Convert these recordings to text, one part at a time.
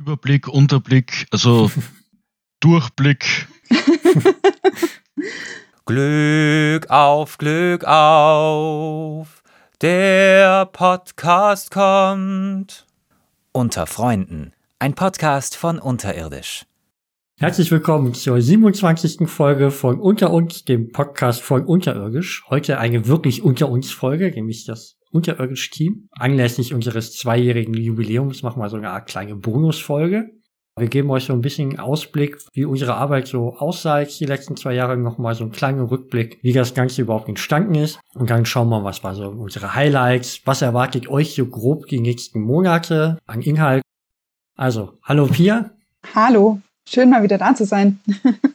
Überblick, Unterblick, also Durchblick. Glück auf, Glück auf, der Podcast kommt. Unter Freunden, ein Podcast von Unterirdisch. Herzlich willkommen zur 27. Folge von Unter uns, dem Podcast von Unterirdisch. Heute eine wirklich Unter uns Folge, nämlich das Unterirdisch Team. Anlässlich unseres zweijährigen Jubiläums machen wir so eine Art kleine Bonusfolge. Wir geben euch so ein bisschen Ausblick, wie unsere Arbeit so aussah die letzten zwei Jahre, nochmal so einen kleinen Rückblick, wie das Ganze überhaupt entstanden ist. Und dann schauen wir, was war so unsere Highlights, was erwartet euch so grob die nächsten Monate an Inhalt. Also, hallo Pia. Hallo, schön mal wieder da zu sein.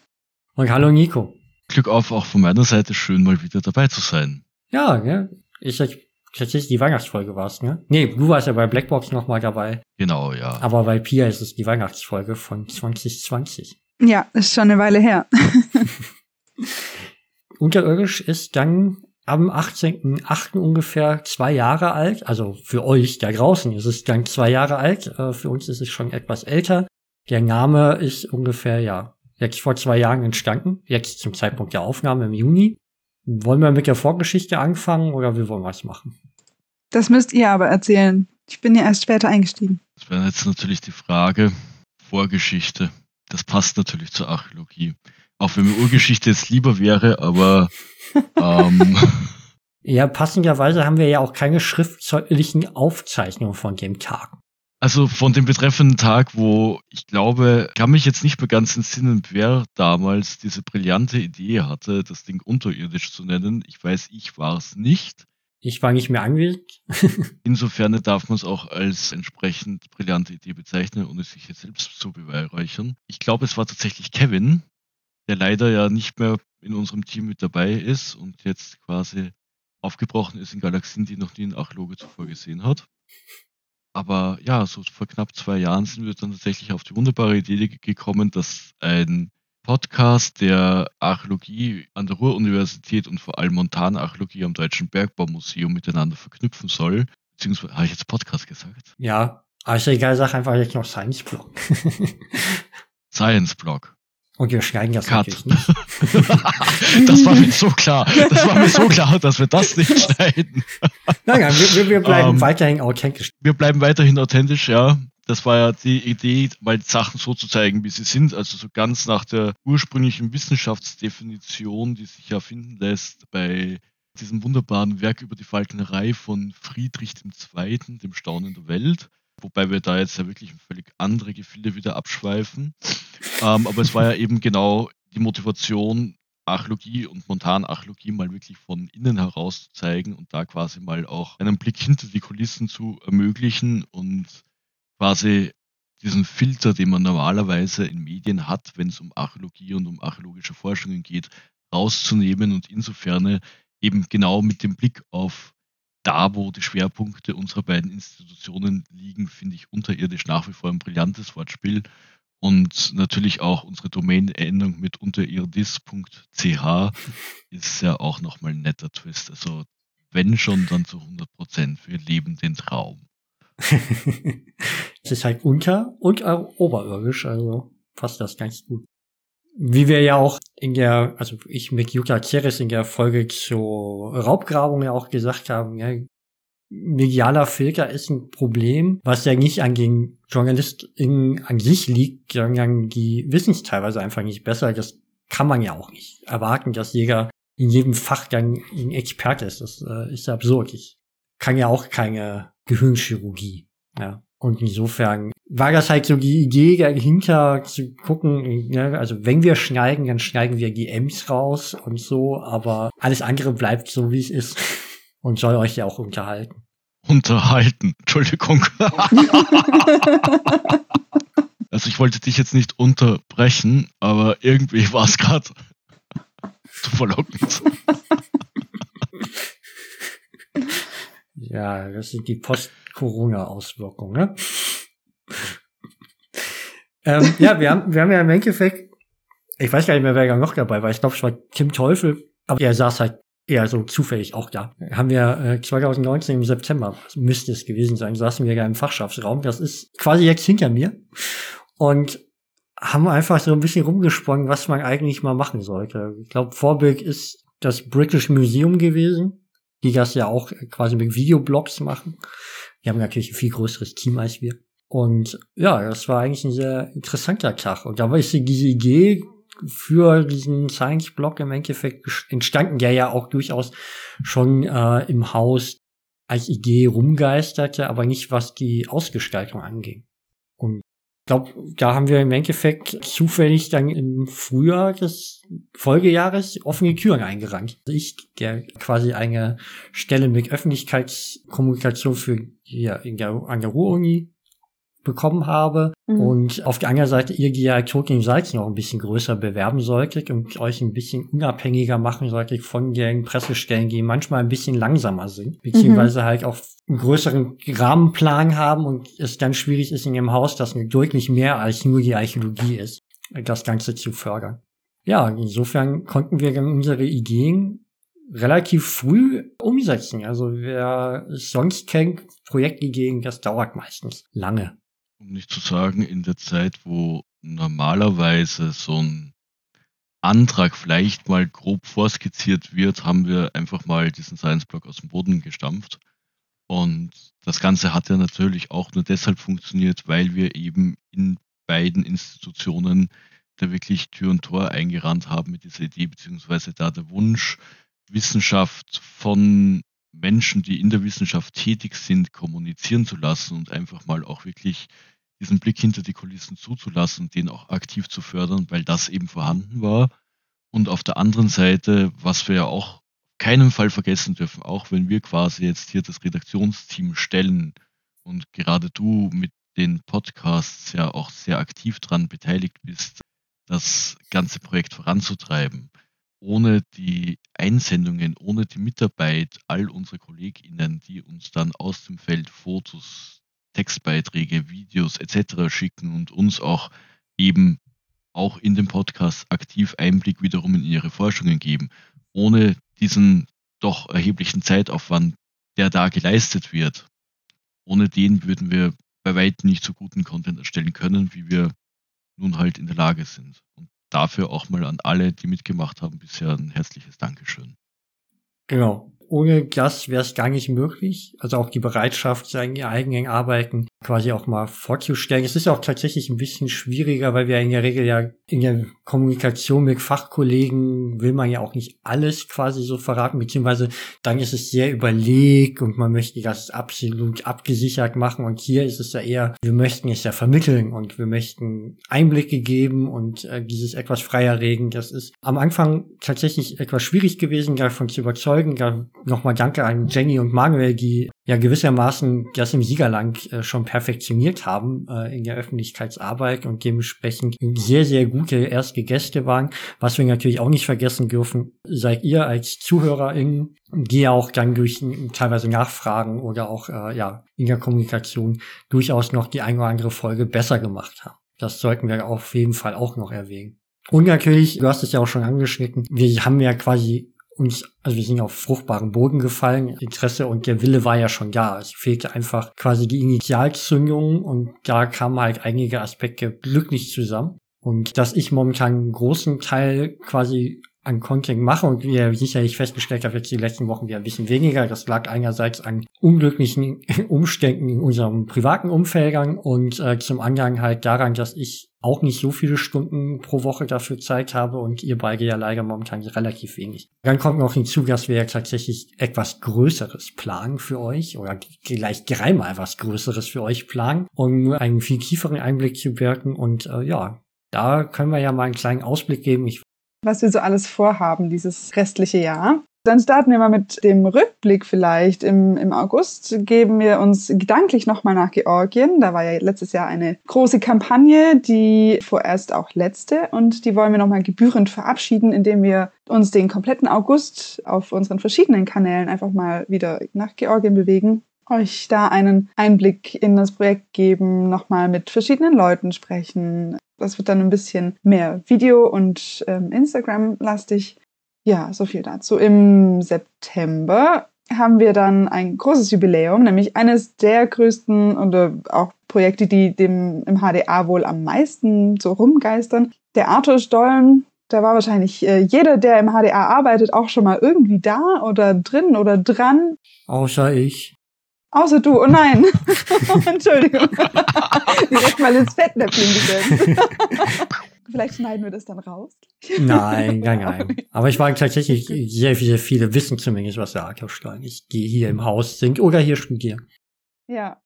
Und hallo Nico. Glück auf auch von meiner Seite, schön mal wieder dabei zu sein. Ja, ja. Ich tatsächlich die Weihnachtsfolge warst, ne? Nee, du warst ja bei Blackbox nochmal dabei. Genau, ja. Aber bei Pia ist es die Weihnachtsfolge von 2020. Ja, ist schon eine Weile her. Unterirdisch ist dann am 18.8. ungefähr zwei Jahre alt. Also für euch da draußen ist es dann zwei Jahre alt. Äh, für uns ist es schon etwas älter. Der Name ist ungefähr, ja, jetzt vor zwei Jahren entstanden. Jetzt zum Zeitpunkt der Aufnahme im Juni. Wollen wir mit der Vorgeschichte anfangen oder wie wollen wir es machen? Das müsst ihr aber erzählen. Ich bin ja erst später eingestiegen. Das wäre jetzt natürlich die Frage. Vorgeschichte. Das passt natürlich zur Archäologie. Auch wenn mir Urgeschichte jetzt lieber wäre, aber ähm, Ja, passenderweise haben wir ja auch keine schriftlichen Aufzeichnungen von dem Tag. Also von dem betreffenden Tag, wo ich glaube, kann mich jetzt nicht mehr ganz entsinnen, wer damals diese brillante Idee hatte, das Ding unterirdisch zu nennen. Ich weiß, ich war es nicht. Ich war nicht mehr anwesend. Insofern darf man es auch als entsprechend brillante Idee bezeichnen, ohne sich jetzt selbst zu beweihräuchern. Ich glaube, es war tatsächlich Kevin, der leider ja nicht mehr in unserem Team mit dabei ist und jetzt quasi aufgebrochen ist in Galaxien, die noch nie ein Archäologe zuvor gesehen hat. Aber ja, so vor knapp zwei Jahren sind wir dann tatsächlich auf die wunderbare Idee gekommen, dass ein Podcast der Archäologie an der Ruhr-Universität und vor allem Montanarchäologie am Deutschen Bergbaumuseum miteinander verknüpfen soll. Beziehungsweise, habe ich jetzt Podcast gesagt? Ja, aber ist egal, sag einfach jetzt noch Science Blog. Science Blog. Und wir schneiden das Cut. natürlich nicht. das war mir so klar. Das war mir so klar, dass wir das nicht schneiden. Nein, nein, wir, wir- bleiben Ähm, weiterhin authentisch. Wir bleiben weiterhin authentisch, ja. Das war ja die Idee, mal die Sachen so zu zeigen, wie sie sind. Also so ganz nach der ursprünglichen Wissenschaftsdefinition, die sich ja finden lässt bei diesem wunderbaren Werk über die Falknerei von Friedrich II., dem Staunen der Welt. Wobei wir da jetzt ja wirklich völlig andere Gefilde wieder abschweifen. Ähm, aber es war ja eben genau die Motivation, Archäologie und Montanarchäologie mal wirklich von innen heraus zu zeigen und da quasi mal auch einen Blick hinter die Kulissen zu ermöglichen und quasi diesen Filter, den man normalerweise in Medien hat, wenn es um Archäologie und um archäologische Forschungen geht, rauszunehmen und insofern eben genau mit dem Blick auf da, wo die Schwerpunkte unserer beiden Institutionen liegen, finde ich unterirdisch nach wie vor ein brillantes Wortspiel. Und natürlich auch unsere Domain-Endung mit unterirdis.ch ist ja auch nochmal ein netter Twist. Also wenn schon, dann zu 100 Prozent. Wir leben den Traum. es ist halt unter- und oberirdisch, also passt das ganz gut. Wie wir ja auch in der, also ich mit Jutta Ceres in der Folge zur Raubgrabung ja auch gesagt haben, ja, medialer Filter ist ein Problem, was ja nicht an den JournalistInnen an sich liegt, sondern die wissen es teilweise einfach nicht besser. Das kann man ja auch nicht erwarten, dass jeder in jedem Fach dann ein Experte ist. Das äh, ist absurd. Ich kann ja auch keine Gehirnchirurgie. Ja. Und insofern war das halt so die Idee dahinter zu gucken, ne, also wenn wir schneiden, dann schneiden wir die M's raus und so, aber alles andere bleibt so, wie es ist und soll euch ja auch unterhalten. Unterhalten. Entschuldigung. also ich wollte dich jetzt nicht unterbrechen, aber irgendwie war es gerade zu verlockend. Ja, das sind die Post-Corona-Auswirkungen, ne? ähm, ja, wir haben, wir haben ja im Endeffekt, ich weiß gar nicht mehr, wer noch dabei war. Ich glaube, es war Tim Teufel, aber er saß halt eher so zufällig auch da. Haben wir äh, 2019 im September, müsste es gewesen sein, saßen wir ja im Fachschaftsraum. Das ist quasi jetzt hinter mir. Und haben einfach so ein bisschen rumgesponnen, was man eigentlich mal machen sollte. Ich glaube, Vorbild ist das British Museum gewesen, die das ja auch quasi mit Videoblogs machen. Die haben natürlich ein viel größeres Team als wir. Und ja, das war eigentlich ein sehr interessanter Tag. Und da war ich diese Idee für diesen Science-Blog im Endeffekt entstanden, der ja auch durchaus schon äh, im Haus als Idee rumgeisterte, aber nicht was die Ausgestaltung anging. Und glaube, da haben wir im Endeffekt zufällig dann im Frühjahr des Folgejahres offene Türen eingerannt. Also ich, der quasi eine Stelle mit Öffentlichkeitskommunikation für hier in der, an der Ruhr-Uni bekommen habe mhm. und auf der anderen Seite ihr die ja Tolkien Salz noch ein bisschen größer bewerben solltet und euch ein bisschen unabhängiger machen solltet von den Pressestellen, die manchmal ein bisschen langsamer sind, beziehungsweise mhm. halt auch einen größeren Rahmenplan haben und es dann schwierig ist in dem Haus, das deutlich mehr als nur die Archäologie ist, das Ganze zu fördern. Ja, insofern konnten wir dann unsere Ideen relativ früh umsetzen. Also wer sonst kennt, Projektideen, das dauert meistens lange um nicht zu sagen, in der Zeit, wo normalerweise so ein Antrag vielleicht mal grob vorskizziert wird, haben wir einfach mal diesen Science-Block aus dem Boden gestampft. Und das Ganze hat ja natürlich auch nur deshalb funktioniert, weil wir eben in beiden Institutionen da wirklich Tür und Tor eingerannt haben mit dieser Idee, beziehungsweise da der Wunsch, Wissenschaft von Menschen, die in der Wissenschaft tätig sind, kommunizieren zu lassen und einfach mal auch wirklich diesen Blick hinter die Kulissen zuzulassen und den auch aktiv zu fördern, weil das eben vorhanden war. Und auf der anderen Seite, was wir ja auch keinen Fall vergessen dürfen, auch wenn wir quasi jetzt hier das Redaktionsteam stellen und gerade du mit den Podcasts ja auch sehr aktiv dran beteiligt bist, das ganze Projekt voranzutreiben ohne die Einsendungen, ohne die Mitarbeit all unserer KollegInnen, die uns dann aus dem Feld Fotos, Textbeiträge, Videos etc. schicken und uns auch eben auch in dem Podcast aktiv Einblick wiederum in ihre Forschungen geben. Ohne diesen doch erheblichen Zeitaufwand, der da geleistet wird, ohne den würden wir bei weitem nicht so guten Content erstellen können, wie wir nun halt in der Lage sind. Und dafür auch mal an alle, die mitgemacht haben, bisher ein herzliches Dankeschön. Genau ohne das wäre es gar nicht möglich. Also auch die Bereitschaft, seine eigenen Arbeiten quasi auch mal vorzustellen. Es ist auch tatsächlich ein bisschen schwieriger, weil wir in der Regel ja in der Kommunikation mit Fachkollegen will man ja auch nicht alles quasi so verraten, beziehungsweise dann ist es sehr überlegt und man möchte das absolut abgesichert machen. Und hier ist es ja eher, wir möchten es ja vermitteln und wir möchten Einblicke geben und äh, dieses etwas freier regen. Das ist am Anfang tatsächlich etwas schwierig gewesen, davon zu überzeugen. Da nochmal Danke an Jenny und Manuel, die ja gewissermaßen das im Siegerland äh, schon perfektioniert haben äh, in der Öffentlichkeitsarbeit und dementsprechend sehr, sehr gute erste Gäste waren. Was wir natürlich auch nicht vergessen dürfen, seid ihr als ZuhörerInnen, die ja auch dann durch teilweise Nachfragen oder auch äh, ja in der Kommunikation durchaus noch die eine oder andere Folge besser gemacht haben. Das sollten wir auf jeden Fall auch noch erwähnen. Und natürlich, du hast es ja auch schon angeschnitten, wir haben ja quasi uns, also wir sind auf fruchtbaren Boden gefallen. Interesse und der Wille war ja schon da. Es fehlte einfach quasi die Initialzündung und da kamen halt einige Aspekte glücklich zusammen. Und dass ich momentan einen großen Teil quasi an Content mache und wie ihr sicherlich festgestellt habt, jetzt die letzten Wochen wieder ein bisschen weniger. Das lag einerseits an unglücklichen Umständen in unserem privaten Umfeldern und äh, zum anderen halt daran, dass ich auch nicht so viele Stunden pro Woche dafür Zeit habe und ihr beide ja leider momentan relativ wenig. Dann kommt noch hinzu, dass wir ja tatsächlich etwas Größeres planen für euch oder gleich dreimal was Größeres für euch planen, um einen viel tieferen Einblick zu wirken und äh, ja, da können wir ja mal einen kleinen Ausblick geben. Ich was wir so alles vorhaben dieses restliche Jahr. Dann starten wir mal mit dem Rückblick vielleicht. Im, im August geben wir uns gedanklich nochmal nach Georgien. Da war ja letztes Jahr eine große Kampagne, die vorerst auch letzte. Und die wollen wir nochmal gebührend verabschieden, indem wir uns den kompletten August auf unseren verschiedenen Kanälen einfach mal wieder nach Georgien bewegen. Euch da einen Einblick in das Projekt geben, nochmal mit verschiedenen Leuten sprechen. Das wird dann ein bisschen mehr Video- und ähm, Instagram-lastig. Ja, so viel dazu. Im September haben wir dann ein großes Jubiläum, nämlich eines der größten und auch Projekte, die dem im HDA wohl am meisten so rumgeistern. Der Arthur Stollen, da war wahrscheinlich äh, jeder, der im HDA arbeitet, auch schon mal irgendwie da oder drin oder dran. Außer ich. Außer du, oh nein. Entschuldigung. Direkt mal ins Fettnäpfchen gesetzt. Vielleicht schneiden wir das dann raus. Nein, nein, nein. Aber ich mag tatsächlich sehr, sehr viele wissen zumindest, was der Arkaufstein ist, die hier im Haus sind oder hier studieren. Ja,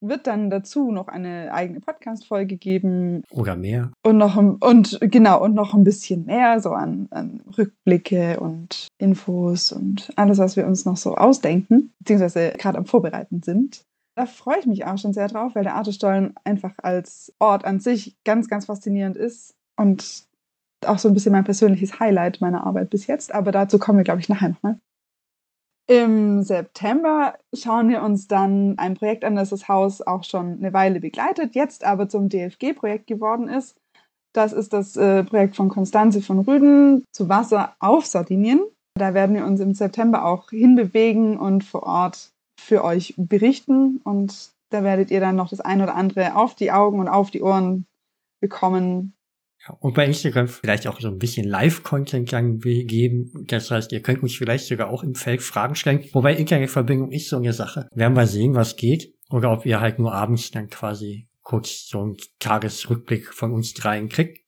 wird dann dazu noch eine eigene Podcast-Folge geben. Oder mehr. Und noch und genau, und noch ein bisschen mehr, so an, an Rückblicke und Infos und alles, was wir uns noch so ausdenken, beziehungsweise gerade am Vorbereiten sind. Da freue ich mich auch schon sehr drauf, weil der Artestollen einfach als Ort an sich ganz, ganz faszinierend ist und auch so ein bisschen mein persönliches Highlight meiner Arbeit bis jetzt. Aber dazu kommen wir, glaube ich, nachher nochmal. Im September schauen wir uns dann ein Projekt an, das das Haus auch schon eine Weile begleitet, jetzt aber zum DFG-Projekt geworden ist. Das ist das äh, Projekt von Konstanze von Rüden zu Wasser auf Sardinien. Da werden wir uns im September auch hinbewegen und vor Ort für euch berichten. Und da werdet ihr dann noch das ein oder andere auf die Augen und auf die Ohren bekommen, und bei Instagram vielleicht auch so ein bisschen Live-Content geben. Das heißt, ihr könnt uns vielleicht sogar auch im Feld Fragen stellen. Wobei Internetverbindung ist so eine Sache. Werden wir sehen, was geht. Oder ob ihr halt nur abends dann quasi kurz so einen Tagesrückblick von uns dreien kriegt.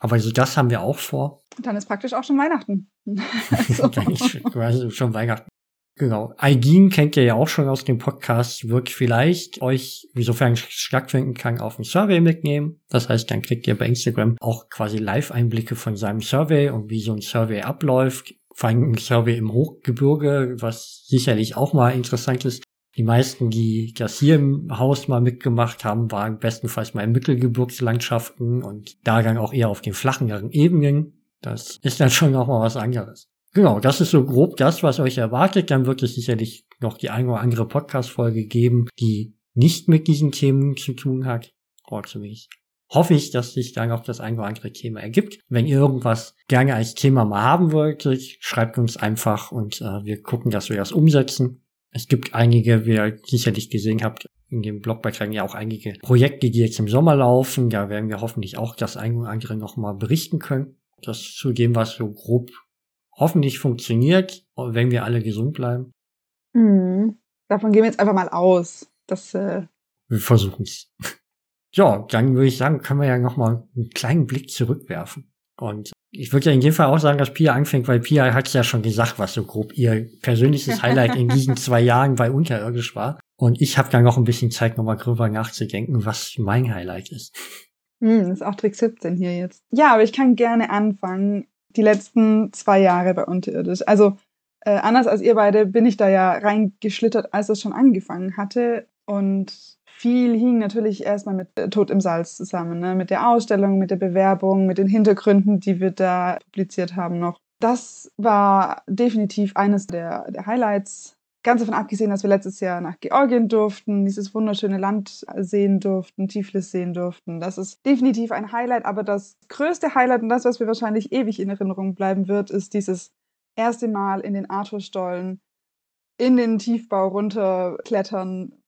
Aber so das haben wir auch vor. Dann ist praktisch auch schon Weihnachten. also. dann ist quasi schon Weihnachten. Genau. Aigin kennt ihr ja auch schon aus dem Podcast, wird vielleicht euch, sofern es stattfinden kann, auf ein Survey mitnehmen. Das heißt, dann kriegt ihr bei Instagram auch quasi Live-Einblicke von seinem Survey und wie so ein Survey abläuft. Vor allem ein Survey im Hochgebirge, was sicherlich auch mal interessant ist. Die meisten, die das hier im Haus mal mitgemacht haben, waren bestenfalls mal in Mittelgebirgslandschaften und da dann auch eher auf den flacheren Ebenen. Das ist dann schon noch mal was anderes. Genau, das ist so grob das, was euch erwartet. Dann wird es sicherlich noch die eine oder andere Podcast-Folge geben, die nicht mit diesen Themen zu tun hat. Oder zumindest hoffe ich, dass sich dann auch das eine oder andere Thema ergibt. Wenn ihr irgendwas gerne als Thema mal haben wollt, schreibt uns einfach und äh, wir gucken, dass wir das umsetzen. Es gibt einige, wie ihr sicherlich gesehen habt, in dem Blogbeitrag ja auch einige Projekte, die jetzt im Sommer laufen. Da werden wir hoffentlich auch das eine oder andere nochmal berichten können. Das zu dem, was so grob hoffentlich funktioniert, wenn wir alle gesund bleiben. Mhm. Davon gehen wir jetzt einfach mal aus. Dass, äh wir versuchen es. Ja, dann würde ich sagen, können wir ja noch mal einen kleinen Blick zurückwerfen. Und ich würde ja in dem Fall auch sagen, dass Pia anfängt, weil Pia hat ja schon gesagt, was so grob ihr persönliches Highlight in diesen zwei Jahren bei Unterirdisch war. Und ich habe dann noch ein bisschen Zeit, nochmal drüber nachzudenken, was mein Highlight ist. Hm, das ist auch Trick 17 hier jetzt. Ja, aber ich kann gerne anfangen die letzten zwei Jahre bei Unterirdisch. Also äh, anders als ihr beide bin ich da ja reingeschlittert, als es schon angefangen hatte. Und viel hing natürlich erstmal mit Tod im Salz zusammen, ne? mit der Ausstellung, mit der Bewerbung, mit den Hintergründen, die wir da publiziert haben noch. Das war definitiv eines der, der Highlights Ganz davon abgesehen, dass wir letztes Jahr nach Georgien durften, dieses wunderschöne Land sehen durften, Tiflis sehen durften. Das ist definitiv ein Highlight, aber das größte Highlight und das, was mir wahrscheinlich ewig in Erinnerung bleiben wird, ist dieses erste Mal in den Arthurstollen in den Tiefbau runterklettern.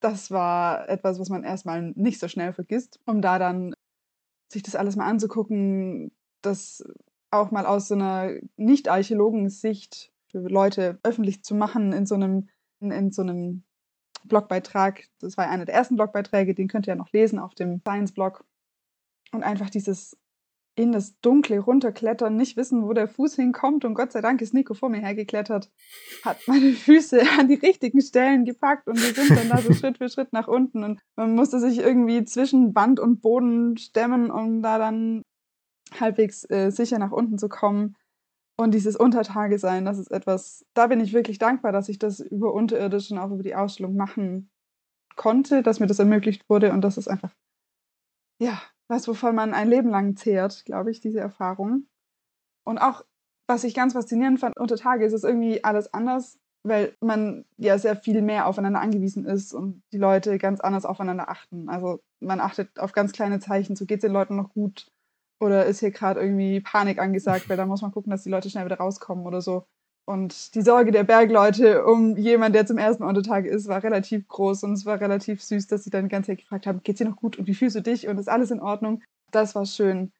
Das war etwas, was man erstmal nicht so schnell vergisst, um da dann sich das alles mal anzugucken, das auch mal aus so einer Nicht-Archäologen-Sicht für Leute öffentlich zu machen in so einem, in, in so einem Blogbeitrag. Das war einer der ersten Blogbeiträge, den könnt ihr ja noch lesen auf dem Science-Blog. Und einfach dieses in das Dunkle runterklettern, nicht wissen, wo der Fuß hinkommt. Und Gott sei Dank ist Nico vor mir hergeklettert, hat meine Füße an die richtigen Stellen gepackt und wir sind dann da so Schritt für Schritt nach unten. Und man musste sich irgendwie zwischen Wand und Boden stemmen, um da dann halbwegs äh, sicher nach unten zu kommen. Und dieses Untertage sein, das ist etwas, da bin ich wirklich dankbar, dass ich das über Unterirdisch und auch über die Ausstellung machen konnte, dass mir das ermöglicht wurde. Und das ist einfach, ja, was, wovon man ein Leben lang zehrt, glaube ich, diese Erfahrung. Und auch, was ich ganz faszinierend fand, unter Tage ist es irgendwie alles anders, weil man ja sehr viel mehr aufeinander angewiesen ist und die Leute ganz anders aufeinander achten. Also man achtet auf ganz kleine Zeichen, so geht es den Leuten noch gut Oder ist hier gerade irgendwie Panik angesagt, weil da muss man gucken, dass die Leute schnell wieder rauskommen oder so. Und die Sorge der Bergleute um jemanden, der zum ersten Mal unter Tage ist, war relativ groß und es war relativ süß, dass sie dann die ganze Zeit gefragt haben, geht's dir noch gut und wie fühlst du dich und ist alles in Ordnung? Das war schön.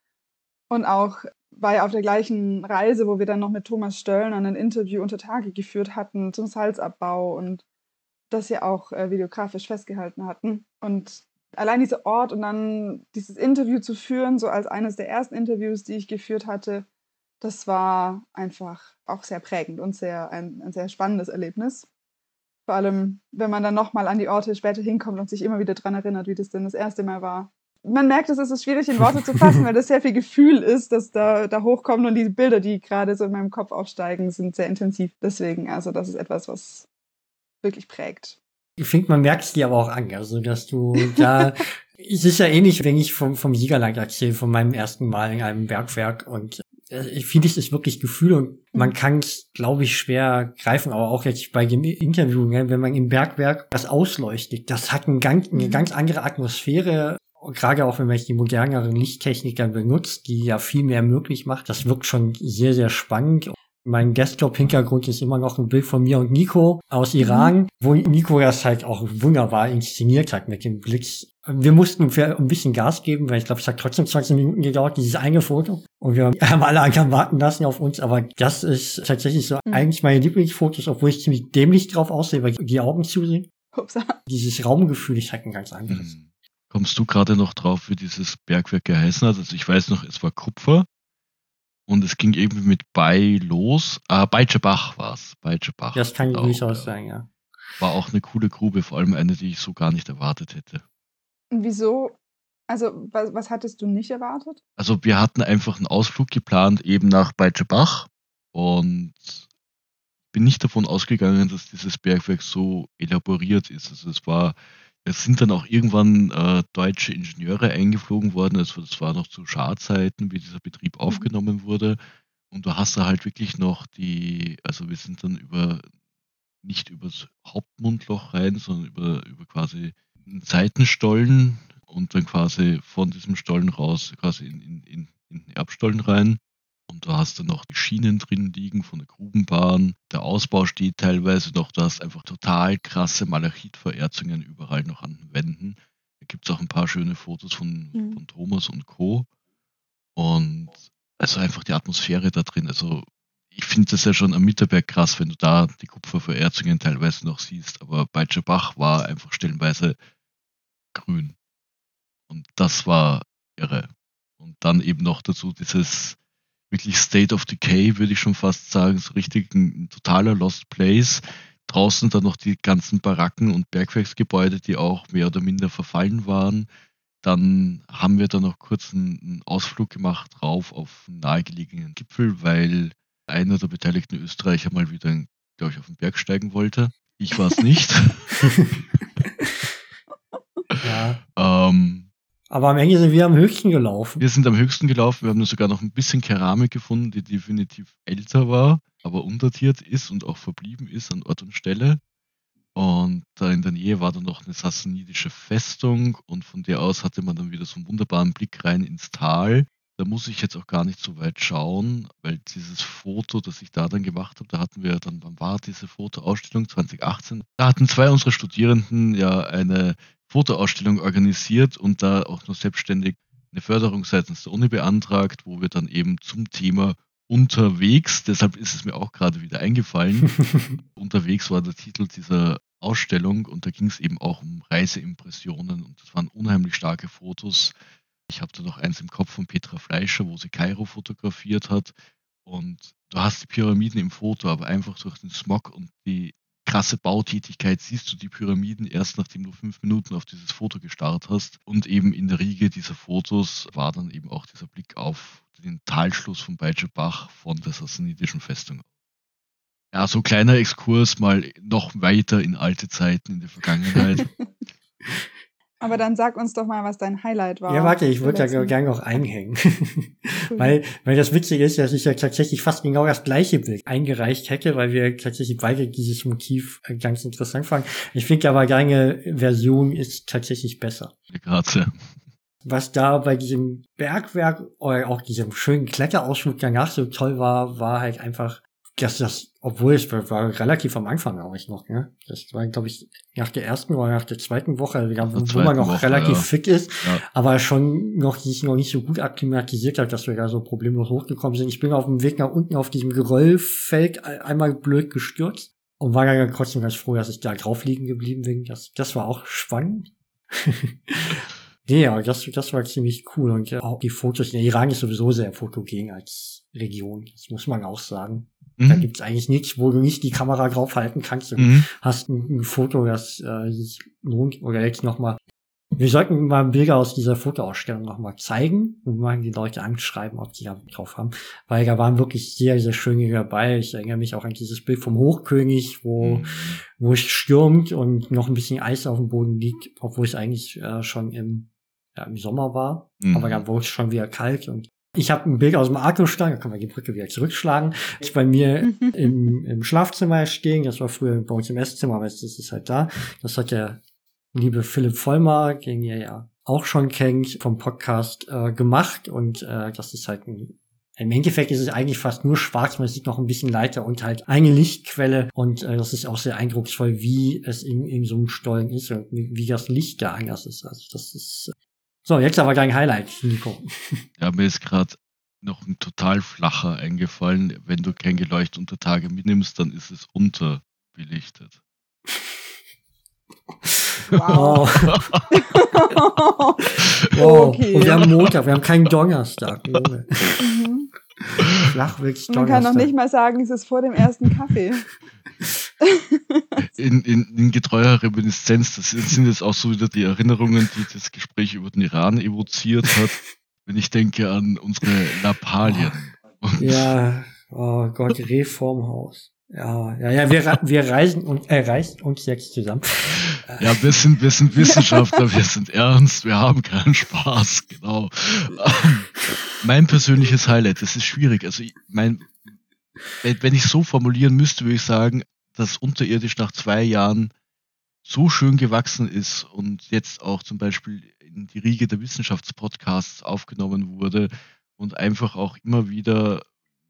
Und auch ja auf der gleichen Reise, wo wir dann noch mit Thomas Stöllner ein Interview unter Tage geführt hatten zum Salzabbau und das ja auch äh, videografisch festgehalten hatten. Und allein dieser Ort und dann dieses Interview zu führen, so als eines der ersten Interviews, die ich geführt hatte, das war einfach auch sehr prägend und sehr ein, ein sehr spannendes Erlebnis. Vor allem, wenn man dann nochmal an die Orte später hinkommt und sich immer wieder daran erinnert, wie das denn das erste Mal war. Man merkt, es ist schwierig in Worte zu fassen, weil das sehr viel Gefühl ist, das da, da hochkommt und die Bilder, die gerade so in meinem Kopf aufsteigen, sind sehr intensiv. Deswegen, also das ist etwas, was wirklich prägt. Ich finde, man merkt es dir aber auch an, also dass du da, es ist ja ähnlich, wenn ich vom, vom Siegerland erzähle, von meinem ersten Mal in einem Bergwerk und äh, ich finde, es ist wirklich Gefühl und man mhm. kann es, glaube ich, schwer greifen, aber auch jetzt bei dem Interview, ne, wenn man im Bergwerk was ausleuchtet, das hat ein ganz, eine mhm. ganz andere Atmosphäre, gerade auch wenn man die moderneren Lichttechniker benutzt, die ja viel mehr möglich macht. Das wirkt schon sehr, sehr spannend. Mein Desktop-Hintergrund ist immer noch ein Bild von mir und Nico aus Iran, mhm. wo Nico das halt auch wunderbar inszeniert hat mit dem Blitz. Wir mussten für ein bisschen Gas geben, weil ich glaube, es hat trotzdem 20 Minuten gedauert, dieses eine Foto. Und wir haben alle anderen warten lassen auf uns. Aber das ist tatsächlich so mhm. eigentlich meine Lieblingsfotos, obwohl ich ziemlich dämlich drauf aussehe, weil die Augen zusehen. Upsa. Dieses Raumgefühl ist halt ein ganz anderes. Mhm. Kommst du gerade noch drauf, wie dieses Bergwerk geheißen hat? Also ich weiß noch, es war Kupfer und es ging irgendwie mit Bei los. Ah, Beitschebach war es. Beitschebach. Das kann durchaus sein, ja. War auch eine coole Grube, vor allem eine, die ich so gar nicht erwartet hätte. Und wieso? Also, was, was hattest du nicht erwartet? Also, wir hatten einfach einen Ausflug geplant, eben nach Beitschebach. Und bin nicht davon ausgegangen, dass dieses Bergwerk so elaboriert ist. Also es war es sind dann auch irgendwann äh, deutsche Ingenieure eingeflogen worden. Also das war noch zu Scharzeiten, wie dieser Betrieb mhm. aufgenommen wurde. Und du hast da halt wirklich noch die, also wir sind dann über, nicht übers Hauptmundloch rein, sondern über, über quasi einen Seitenstollen und dann quasi von diesem Stollen raus, quasi in, in, in, in den Erbstollen rein. Und du hast dann noch die Schienen drin liegen von der Grubenbahn. Der Ausbau steht teilweise noch. Du hast einfach total krasse Malachitvererzungen überall noch an den Wänden. Da gibt es auch ein paar schöne Fotos von, mhm. von Thomas und Co. Und also einfach die Atmosphäre da drin. Also ich finde das ja schon am Mitterberg krass, wenn du da die Kupfervererzungen teilweise noch siehst. Aber Beitschebach war einfach stellenweise grün. Und das war irre. Und dann eben noch dazu dieses wirklich State of Decay, würde ich schon fast sagen, so richtig ein, ein totaler Lost Place. Draußen dann noch die ganzen Baracken und Bergwerksgebäude, die auch mehr oder minder verfallen waren. Dann haben wir da noch kurz einen, Ausflug gemacht rauf auf einen nahegelegenen Gipfel, weil einer der beteiligten Österreicher mal wieder, glaube ich, auf den Berg steigen wollte. Ich war es nicht. ja. ähm, aber am Ende sind wir am höchsten gelaufen. Wir sind am höchsten gelaufen. Wir haben sogar noch ein bisschen Keramik gefunden, die definitiv älter war, aber undatiert ist und auch verblieben ist an Ort und Stelle. Und da in der Nähe war dann noch eine sassanidische Festung und von der aus hatte man dann wieder so einen wunderbaren Blick rein ins Tal. Da muss ich jetzt auch gar nicht so weit schauen, weil dieses Foto, das ich da dann gemacht habe, da hatten wir dann, wann war diese Fotoausstellung? 2018. Da hatten zwei unserer Studierenden ja eine Fotoausstellung organisiert und da auch noch selbstständig eine Förderung seitens der Uni beantragt, wo wir dann eben zum Thema unterwegs, deshalb ist es mir auch gerade wieder eingefallen, unterwegs war der Titel dieser Ausstellung und da ging es eben auch um Reiseimpressionen und das waren unheimlich starke Fotos. Ich habe da noch eins im Kopf von Petra Fleischer, wo sie Kairo fotografiert hat und du hast die Pyramiden im Foto, aber einfach durch den Smog und die krasse Bautätigkeit siehst du die Pyramiden erst, nachdem du fünf Minuten auf dieses Foto gestarrt hast. Und eben in der Riege dieser Fotos war dann eben auch dieser Blick auf den Talschluss von Bach von der sassanidischen Festung. Ja, so kleiner Exkurs mal noch weiter in alte Zeiten in der Vergangenheit. Aber dann sag uns doch mal, was dein Highlight war. Ja, warte, ich würde ja gerne noch einhängen. weil, weil das Witzige ist, dass ich ja tatsächlich fast genau das gleiche Bild eingereicht hätte, weil wir tatsächlich beide dieses Motiv äh, ganz interessant fanden. Ich finde aber deine Version ist tatsächlich besser. Grazie. Was da bei diesem Bergwerk oder auch diesem schönen Kletterausflug danach so toll war, war halt einfach, dass das, obwohl es war, relativ am Anfang glaube ich noch, ne? Das war, glaube ich, nach der ersten oder nach der zweiten Woche, also, wo, wo man noch Woche, relativ ja. fit ist, Ja. aber schon noch sich noch nicht so gut akklimatisiert hat, dass wir da so problemlos hochgekommen sind. Ich bin auf dem Weg nach unten auf diesem Geröllfeld ein- einmal blöd gestürzt und war dann trotzdem ganz froh, dass ich da drauf liegen geblieben bin. Das, das war auch spannend. nee, aber das, das war ziemlich cool und ja, auch die Fotos. Der Iran ist sowieso sehr fotogen als Region. Das muss man auch sagen. Da Mhm. gibt's eigentlich nichts, wo du nicht die Kamera draufhalten kannst. Du Mhm. hast ein, ein Foto, das äh, sich lohnt. Oder jetzt nochmal. Wir sollten mal Bilder aus dieser Fotoausstellung nochmal zeigen und mal die Leute anschreiben, ob die da drauf haben. Weil da waren wirklich sehr, sehr schöne dabei. Ich erinnere mich auch an dieses Bild vom Hochkönig, wo, Mhm. wo es stürmt und noch ein bisschen Eis auf dem Boden liegt, obwohl es eigentlich äh, schon im, ja, im Sommer war. Mhm. Aber dann wurde es schon wieder kalt und ich habe ein Bild aus dem Artostand, da können wir die Brücke wieder zurückschlagen. Ist bei mir im, im Schlafzimmer stehen. Das war früher bei uns im Esszimmer, aber jetzt ist es halt da. Das hat der liebe Philipp Vollmer, den ihr ja auch schon kennt, vom Podcast äh, gemacht. Und äh, das ist halt ein im Endeffekt ist es eigentlich fast nur schwarz, man sieht noch ein bisschen Leiter und halt eine Lichtquelle und äh, das ist auch sehr eindrucksvoll, wie es in, in so einem Stollen ist und wie, wie das Licht da anders ist. Also das ist so, jetzt aber dein Highlight, Nico. Ja, mir ist gerade noch ein total flacher eingefallen. Wenn du kein Geleucht unter Tage mitnimmst, dann ist es unterbelichtet. Wow. Oh, wow. Okay. Und wir haben Montag, wir haben keinen Donnerstag. Mhm. Flach wirklich Man kann Donnerstag. noch nicht mal sagen, es ist vor dem ersten Kaffee. In, in, in getreuer Reminiszenz, das sind jetzt auch so wieder die Erinnerungen, die das Gespräch über den Iran evoziert hat, wenn ich denke an unsere Lappalien. Und Ja, oh Gott, Reformhaus. Ja, ja, ja, wir, wir reisen und äh, reisen uns jetzt zusammen. Ja, wir sind, wir sind Wissenschaftler, wir sind ernst, wir haben keinen Spaß, genau. Ähm, mein persönliches Highlight, das ist schwierig. Also, mein, wenn ich so formulieren müsste, würde ich sagen, dass unterirdisch nach zwei Jahren so schön gewachsen ist und jetzt auch zum Beispiel in die Riege der Wissenschaftspodcasts aufgenommen wurde und einfach auch immer wieder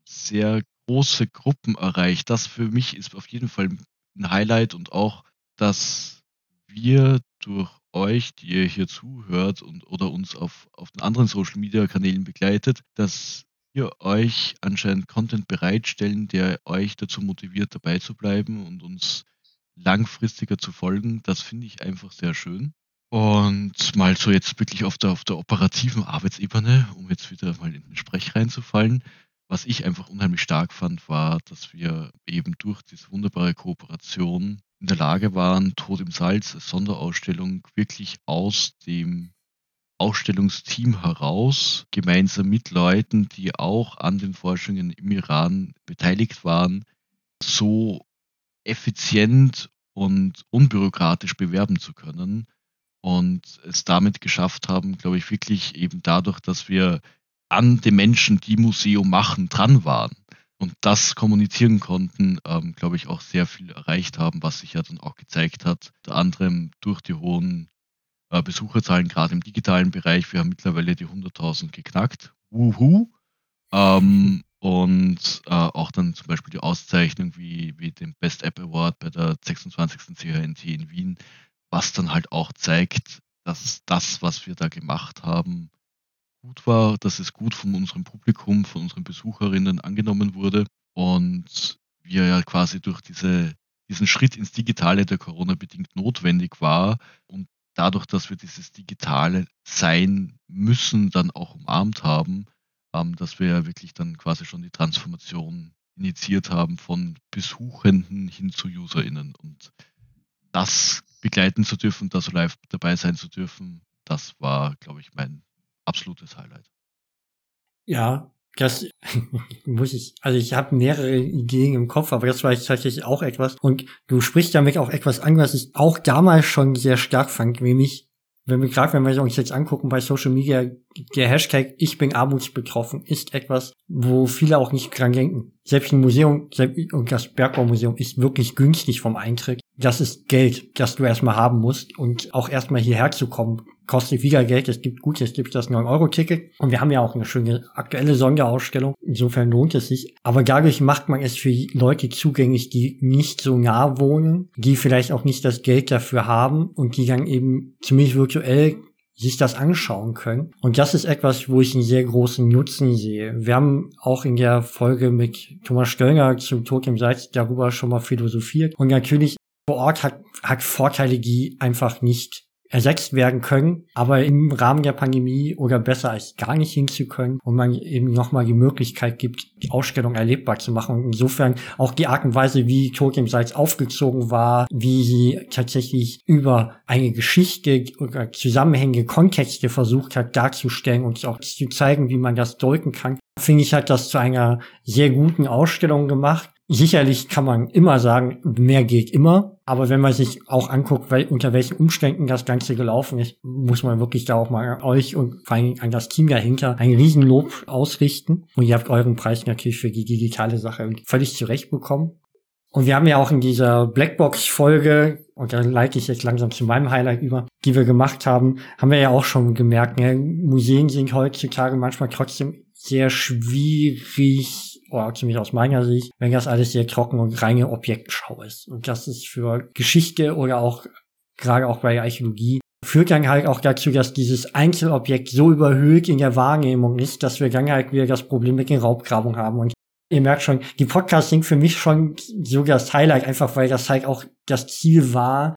sehr große Gruppen erreicht. Das für mich ist auf jeden Fall ein Highlight und auch, dass wir durch euch, die ihr hier zuhört und oder uns auf, auf den anderen Social Media Kanälen begleitet, dass wir euch anscheinend Content bereitstellen, der euch dazu motiviert, dabei zu bleiben und uns langfristiger zu folgen. Das finde ich einfach sehr schön. Und mal so jetzt wirklich auf der, auf der operativen Arbeitsebene, um jetzt wieder mal in den Sprech reinzufallen. Was ich einfach unheimlich stark fand, war, dass wir eben durch diese wunderbare Kooperation in der Lage waren, Tod im Salz als Sonderausstellung wirklich aus dem Ausstellungsteam heraus, gemeinsam mit Leuten, die auch an den Forschungen im Iran beteiligt waren, so effizient und unbürokratisch bewerben zu können und es damit geschafft haben, glaube ich, wirklich eben dadurch, dass wir an den Menschen, die Museum machen, dran waren und das kommunizieren konnten, ähm, glaube ich, auch sehr viel erreicht haben, was sich ja dann auch gezeigt hat, unter anderem durch die hohen Besucherzahlen, gerade im digitalen Bereich. Wir haben mittlerweile die 100.000 geknackt. Wuhu! Ähm, und äh, auch dann zum Beispiel die Auszeichnung wie, wie den Best App Award bei der 26. CHNT in Wien, was dann halt auch zeigt, dass das, was wir da gemacht haben, gut war, dass es gut von unserem Publikum, von unseren Besucherinnen angenommen wurde und wir ja quasi durch diese, diesen Schritt ins Digitale, der Corona bedingt notwendig war und dadurch, dass wir dieses digitale Sein müssen, dann auch umarmt haben, ähm, dass wir ja wirklich dann quasi schon die Transformation initiiert haben von Besuchenden hin zu UserInnen und das begleiten zu dürfen, da so live dabei sein zu dürfen, das war, glaube ich, mein absolutes Highlight. Ja, das muss ich, also ich habe mehrere Ideen im Kopf, aber das war tatsächlich auch etwas. Und du sprichst damit auch etwas an, was ich auch damals schon sehr stark fand, nämlich, wenn wir gerade, wenn wir uns jetzt angucken bei Social Media, der Hashtag Ich bin armutsbetroffen ist etwas, wo viele auch nicht dran denken. Selbst ein Museum, selbst, das Bergbaumuseum ist wirklich günstig vom Eintritt. Das ist Geld, das du erstmal haben musst und auch erstmal hierher zu kommen, kostet wieder Geld. Es gibt gut, es gibt das 9-Euro-Ticket und wir haben ja auch eine schöne aktuelle Sonderausstellung. Insofern lohnt es sich. Aber dadurch macht man es für Leute zugänglich, die nicht so nah wohnen, die vielleicht auch nicht das Geld dafür haben und die dann eben zumindest virtuell sich das anschauen können. Und das ist etwas, wo ich einen sehr großen Nutzen sehe. Wir haben auch in der Folge mit Thomas Stöllner zum Tod im Salz darüber schon mal philosophiert. Und natürlich vor Ort hat, hat Vorteile, die einfach nicht ersetzt werden können, aber im Rahmen der Pandemie oder besser als gar nicht hinzukönnen und man eben nochmal die Möglichkeit gibt, die Ausstellung erlebbar zu machen. Und insofern auch die Art und Weise, wie Tod Salz aufgezogen war, wie sie tatsächlich über eine Geschichte oder Zusammenhänge, Kontexte versucht hat darzustellen und auch zu zeigen, wie man das deuten kann, finde ich, hat das zu einer sehr guten Ausstellung gemacht. Sicherlich kann man immer sagen, mehr geht immer. Aber wenn man sich auch anguckt, weil, unter welchen Umständen das Ganze gelaufen ist, muss man wirklich da auch mal euch und vor allem an das Team dahinter ein Riesenlob ausrichten. Und ihr habt euren Preis natürlich für die digitale Sache völlig zurecht bekommen. Und wir haben ja auch in dieser Blackbox-Folge, und da leite ich jetzt langsam zu meinem Highlight über, die wir gemacht haben, haben wir ja auch schon gemerkt, ne, Museen sind heutzutage manchmal trotzdem sehr schwierig, oder zumindest aus meiner Sicht, wenn das alles sehr trocken und reine Objektschau ist. Und das ist für Geschichte oder auch gerade auch bei Archäologie führt dann halt auch dazu, dass dieses Einzelobjekt so überhöht in der Wahrnehmung ist, dass wir dann halt wieder das Problem mit den Raubgrabungen haben. Und ihr merkt schon, die Podcasts sind für mich schon so das Highlight, einfach weil das halt auch das Ziel war,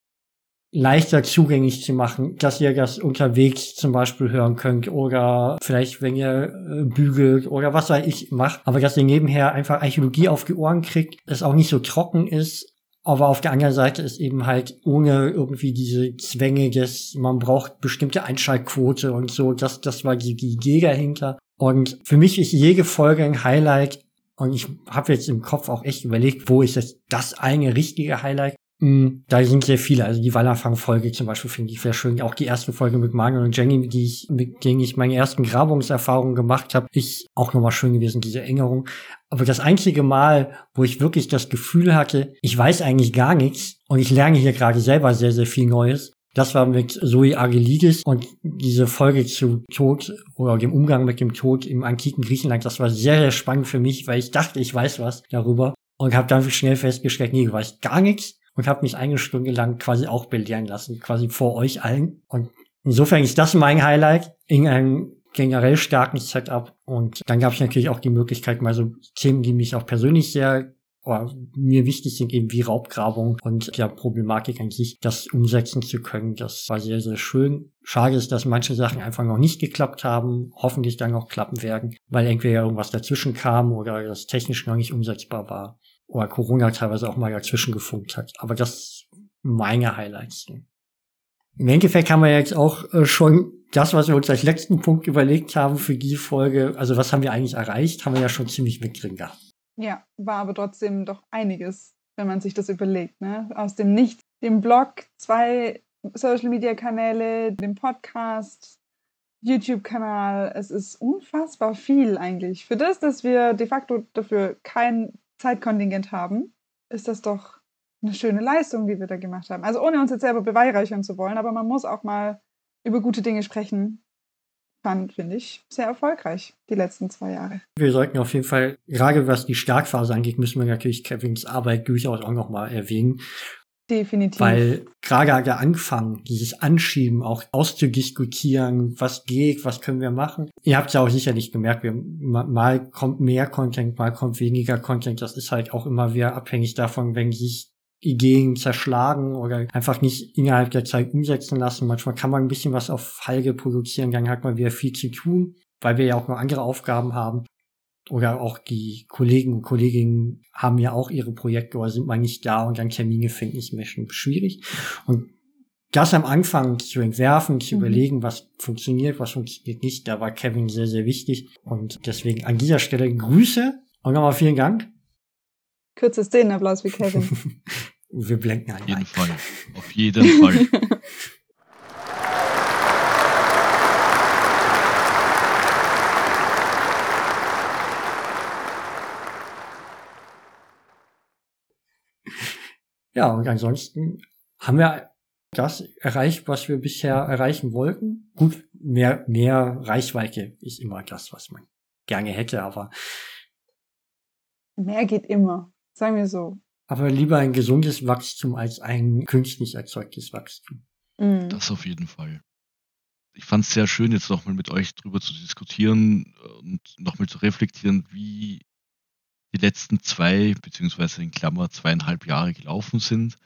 leichter zugänglich zu machen, dass ihr das unterwegs zum Beispiel hören könnt oder vielleicht, wenn ihr äh, bügelt oder was weiß ich macht, aber dass ihr nebenher einfach Archäologie auf die Ohren kriegt, es auch nicht so trocken ist, aber auf der anderen Seite ist eben halt ohne irgendwie diese Zwänge des, man braucht bestimmte Einschaltquote und so, das, das war die, die Idee dahinter. Und für mich ist jede Folge ein Highlight und ich habe jetzt im Kopf auch echt überlegt, wo ist jetzt das eine richtige Highlight? Mm, da sind sehr viele. Also die Wallerfang-Folge zum Beispiel finde ich sehr schön. Auch die erste Folge mit Manuel und Jenny, die ich, mit denen ich meine ersten Grabungserfahrungen gemacht habe, ist auch nochmal schön gewesen, diese Erinnerung. Aber das einzige Mal, wo ich wirklich das Gefühl hatte, ich weiß eigentlich gar nichts und ich lerne hier gerade selber sehr, sehr viel Neues, das war mit Zoe Agelidis und diese Folge zu Tod oder dem Umgang mit dem Tod im antiken Griechenland, das war sehr, sehr spannend für mich, weil ich dachte, ich weiß was darüber und habe dann schnell festgestellt, nee, ich weiß gar nichts und habe mich eine Stunde lang quasi auch belehren lassen, quasi vor euch allen. Und insofern ist das mein Highlight in einem generell starken Setup. Und dann gab es natürlich auch die Möglichkeit, mal so Themen, die mich auch persönlich sehr oder mir wichtig sind, eben wie Raubgrabung und der Problematik an sich, das umsetzen zu können. Das war sehr, sehr schön. Schade ist, dass manche Sachen einfach noch nicht geklappt haben, hoffentlich dann noch klappen werden, weil entweder irgendwas dazwischen kam oder das technisch noch nicht umsetzbar war oder Corona teilweise auch mal dazwischen gefunkt hat. Aber das meine Highlights. Im Endeffekt haben wir jetzt auch äh, schon das, was wir uns als letzten Punkt überlegt haben für die Folge, also was haben wir eigentlich erreicht, haben wir ja schon ziemlich mit drin gehabt. Ja, war aber trotzdem doch einiges, wenn man sich das überlegt. Ne? Aus dem Nichts, dem Blog, zwei Social-Media-Kanäle, dem Podcast, YouTube-Kanal. Es ist unfassbar viel eigentlich. Für das, dass wir de facto dafür kein Zeitkontingent haben, ist das doch eine schöne Leistung, die wir da gemacht haben. Also ohne uns jetzt selber beweihräuchern zu wollen, aber man muss auch mal über gute Dinge sprechen. Fand, finde ich, sehr erfolgreich, die letzten zwei Jahre. Wir sollten auf jeden Fall, gerade was die Starkphase angeht, müssen wir natürlich Kevins Arbeit durchaus auch nochmal erwähnen. Definitiv. Weil gerade der Anfang, dieses Anschieben, auch auszudiskutieren, was geht, was können wir machen. Ihr habt ja auch sicherlich gemerkt, wir, mal kommt mehr Content, mal kommt weniger Content. Das ist halt auch immer wieder abhängig davon, wenn sich Ideen zerschlagen oder einfach nicht innerhalb der Zeit umsetzen lassen. Manchmal kann man ein bisschen was auf Halge produzieren, dann hat man wieder viel zu tun, weil wir ja auch noch andere Aufgaben haben oder auch die Kollegen und Kolleginnen haben ja auch ihre Projekte oder sind mal nicht da und dann Termine finden ist mir schon schwierig. Und das am Anfang zu entwerfen, zu mhm. überlegen, was funktioniert, was funktioniert nicht, da war Kevin sehr, sehr wichtig. Und deswegen an dieser Stelle Grüße und nochmal vielen Dank. Kürzes Applaus für Kevin. Wir blenden ein. Auf jeden Fall. Auf jeden Fall. Ja, und ansonsten haben wir das erreicht, was wir bisher erreichen wollten. Gut, mehr, mehr Reichweite ist immer das, was man gerne hätte, aber. Mehr geht immer, sagen wir so. Aber lieber ein gesundes Wachstum als ein künstlich erzeugtes Wachstum. Mhm. Das auf jeden Fall. Ich fand es sehr schön, jetzt nochmal mit euch drüber zu diskutieren und nochmal zu reflektieren, wie die letzten zwei, beziehungsweise in Klammer zweieinhalb Jahre gelaufen sind,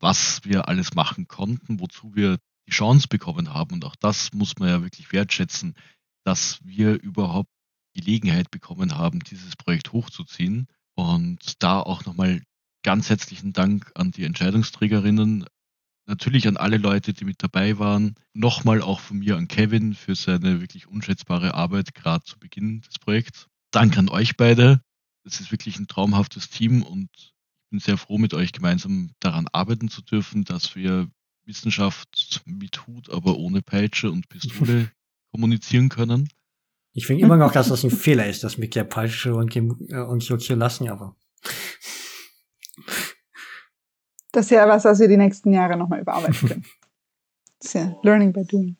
was wir alles machen konnten, wozu wir die Chance bekommen haben. Und auch das muss man ja wirklich wertschätzen, dass wir überhaupt Gelegenheit bekommen haben, dieses Projekt hochzuziehen. Und da auch nochmal ganz herzlichen Dank an die Entscheidungsträgerinnen, natürlich an alle Leute, die mit dabei waren. Nochmal auch von mir an Kevin für seine wirklich unschätzbare Arbeit gerade zu Beginn des Projekts. Dank an euch beide es ist wirklich ein traumhaftes Team und ich bin sehr froh, mit euch gemeinsam daran arbeiten zu dürfen, dass wir Wissenschaft mit Hut, aber ohne Peitsche und Pistole kommunizieren können. Ich finde immer noch, dass das ein Fehler ist, das mit der Peitsche und, dem, äh, und so zu lassen, aber. Das ist ja was, was wir die nächsten Jahre nochmal überarbeiten können. Das ist ja Learning by Doing.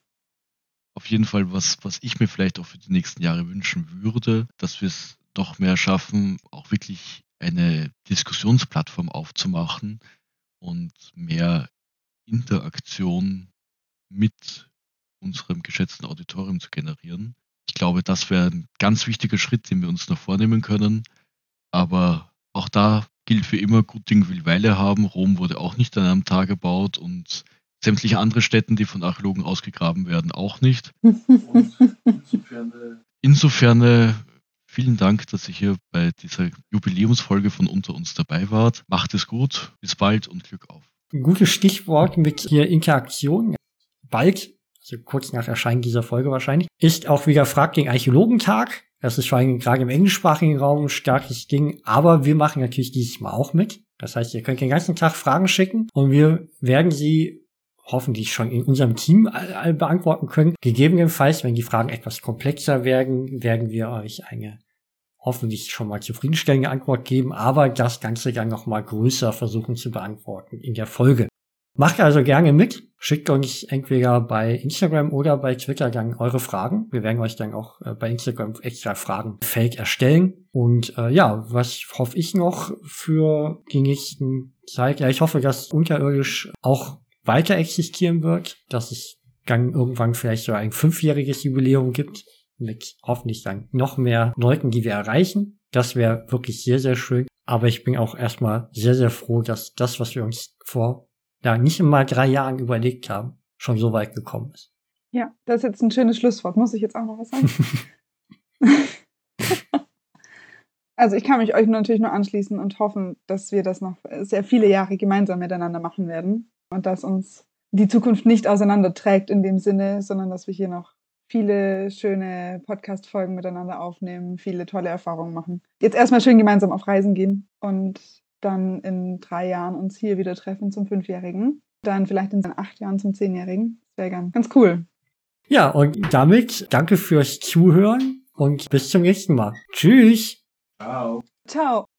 Auf jeden Fall, was, was ich mir vielleicht auch für die nächsten Jahre wünschen würde, dass wir es doch mehr schaffen, auch wirklich eine Diskussionsplattform aufzumachen und mehr Interaktion mit unserem geschätzten Auditorium zu generieren. Ich glaube, das wäre ein ganz wichtiger Schritt, den wir uns noch vornehmen können. Aber auch da gilt für immer, gut Ding will Weile haben. Rom wurde auch nicht an einem Tag gebaut und sämtliche andere Städten, die von Archäologen ausgegraben werden, auch nicht. insofern, insofern Vielen Dank, dass ihr hier bei dieser Jubiläumsfolge von Unter uns dabei wart. Macht es gut, bis bald und Glück auf. Ein gutes Stichwort mit hier Interaktion. Bald, also kurz nach Erscheinen dieser Folge wahrscheinlich, ist auch wieder Frag den Archäologentag. Das ist vor allem gerade im englischsprachigen Raum ein starkes Ding. Aber wir machen natürlich dieses Mal auch mit. Das heißt, ihr könnt den ganzen Tag Fragen schicken und wir werden sie hoffentlich schon in unserem Team beantworten können. Gegebenenfalls, wenn die Fragen etwas komplexer werden, werden wir euch eine hoffentlich schon mal zufriedenstellende Antwort geben, aber das Ganze dann noch mal größer versuchen zu beantworten in der Folge. Macht also gerne mit. Schickt uns entweder bei Instagram oder bei Twitter dann eure Fragen. Wir werden euch dann auch äh, bei Instagram extra Fragen Fake erstellen. Und äh, ja, was hoffe ich noch für die nächsten Zeit? Ja, ich hoffe, dass unterirdisch auch weiter existieren wird, dass es dann irgendwann vielleicht so ein fünfjähriges Jubiläum gibt mit hoffentlich dann noch mehr Leuten, die wir erreichen. Das wäre wirklich sehr, sehr schön. Aber ich bin auch erstmal sehr, sehr froh, dass das, was wir uns vor ja, nicht immer drei Jahren überlegt haben, schon so weit gekommen ist. Ja, das ist jetzt ein schönes Schlusswort. Muss ich jetzt auch noch was sagen? also ich kann mich euch natürlich nur anschließen und hoffen, dass wir das noch sehr viele Jahre gemeinsam miteinander machen werden und dass uns die Zukunft nicht auseinanderträgt in dem Sinne, sondern dass wir hier noch viele schöne Podcast-Folgen miteinander aufnehmen, viele tolle Erfahrungen machen. Jetzt erstmal schön gemeinsam auf Reisen gehen und dann in drei Jahren uns hier wieder treffen zum Fünfjährigen. Dann vielleicht in acht Jahren zum Zehnjährigen. Das wäre ganz, ganz cool. Ja, und damit danke fürs Zuhören und bis zum nächsten Mal. Tschüss. Ciao. Ciao.